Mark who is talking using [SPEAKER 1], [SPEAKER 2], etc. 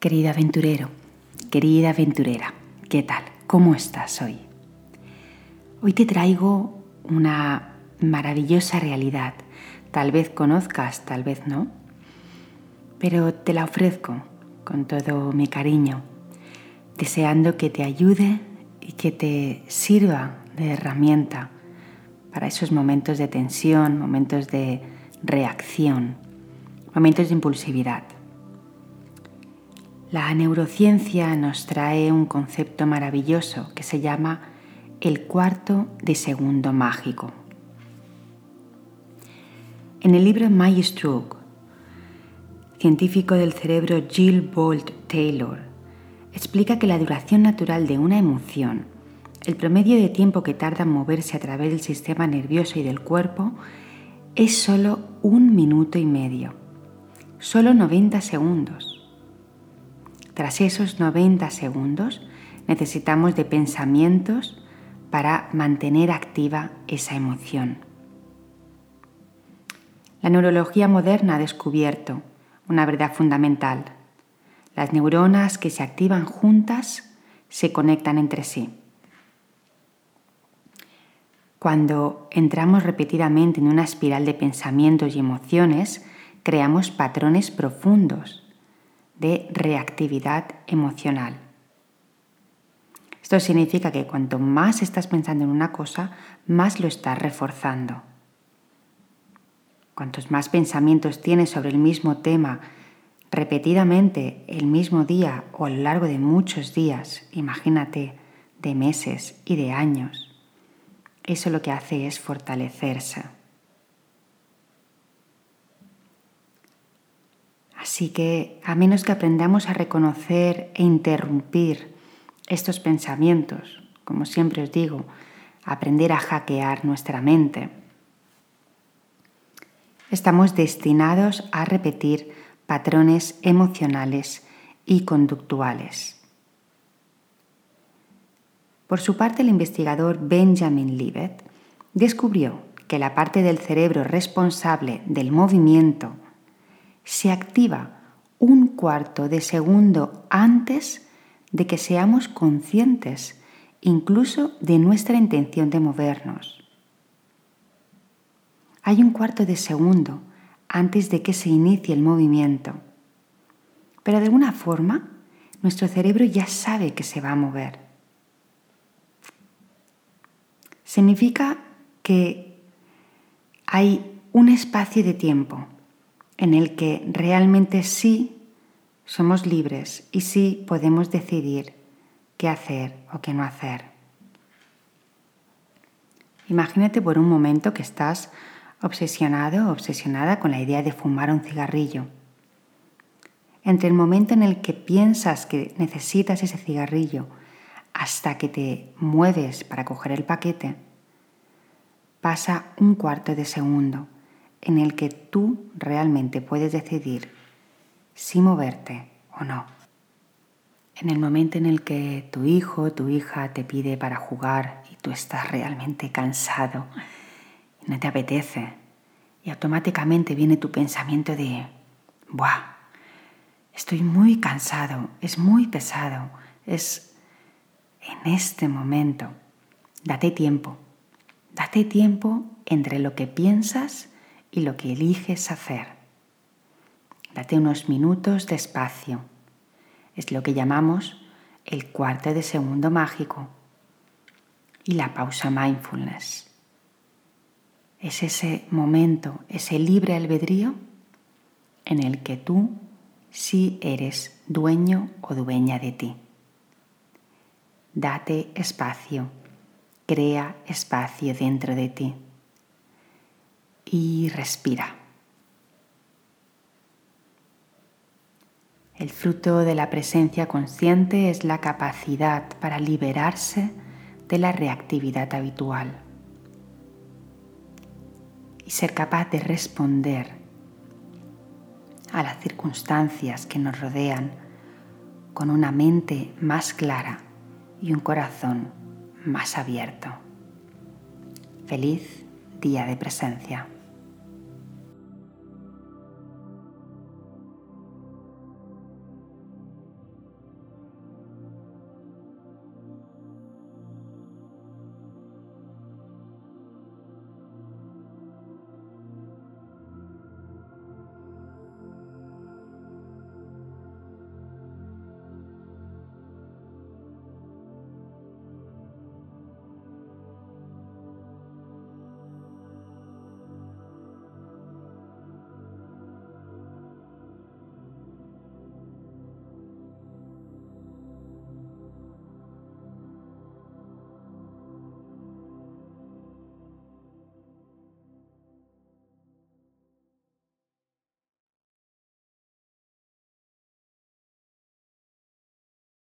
[SPEAKER 1] Querido aventurero, querida aventurera, ¿qué tal? ¿Cómo estás hoy? Hoy te traigo una maravillosa realidad. Tal vez conozcas, tal vez no, pero te la ofrezco con todo mi cariño, deseando que te ayude y que te sirva de herramienta para esos momentos de tensión, momentos de reacción, momentos de impulsividad. La neurociencia nos trae un concepto maravilloso que se llama el cuarto de segundo mágico. En el libro My Stroke, científico del cerebro Jill Bolt Taylor, explica que la duración natural de una emoción, el promedio de tiempo que tarda en moverse a través del sistema nervioso y del cuerpo, es solo un minuto y medio, solo 90 segundos. Tras esos 90 segundos necesitamos de pensamientos para mantener activa esa emoción. La neurología moderna ha descubierto una verdad fundamental. Las neuronas que se activan juntas se conectan entre sí. Cuando entramos repetidamente en una espiral de pensamientos y emociones, creamos patrones profundos de reactividad emocional. Esto significa que cuanto más estás pensando en una cosa, más lo estás reforzando. Cuantos más pensamientos tienes sobre el mismo tema repetidamente el mismo día o a lo largo de muchos días, imagínate, de meses y de años, eso lo que hace es fortalecerse. Así que a menos que aprendamos a reconocer e interrumpir estos pensamientos, como siempre os digo, aprender a hackear nuestra mente, estamos destinados a repetir patrones emocionales y conductuales. Por su parte, el investigador Benjamin Libet descubrió que la parte del cerebro responsable del movimiento se activa un cuarto de segundo antes de que seamos conscientes incluso de nuestra intención de movernos. Hay un cuarto de segundo antes de que se inicie el movimiento, pero de alguna forma nuestro cerebro ya sabe que se va a mover. Significa que hay un espacio de tiempo en el que realmente sí somos libres y sí podemos decidir qué hacer o qué no hacer. Imagínate por un momento que estás obsesionado o obsesionada con la idea de fumar un cigarrillo. Entre el momento en el que piensas que necesitas ese cigarrillo hasta que te mueves para coger el paquete, pasa un cuarto de segundo en el que tú realmente puedes decidir si moverte o no. En el momento en el que tu hijo o tu hija te pide para jugar y tú estás realmente cansado y no te apetece, y automáticamente viene tu pensamiento de, ¡buah! Estoy muy cansado, es muy pesado, es en este momento. Date tiempo, date tiempo entre lo que piensas y lo que eliges hacer. Date unos minutos de espacio. Es lo que llamamos el cuarto de segundo mágico y la pausa mindfulness. Es ese momento, ese libre albedrío en el que tú sí eres dueño o dueña de ti. Date espacio, crea espacio dentro de ti y respira. El fruto de la presencia consciente es la capacidad para liberarse de la reactividad habitual y ser capaz de responder a las circunstancias que nos rodean con una mente más clara y un corazón más abierto. Feliz día de presencia.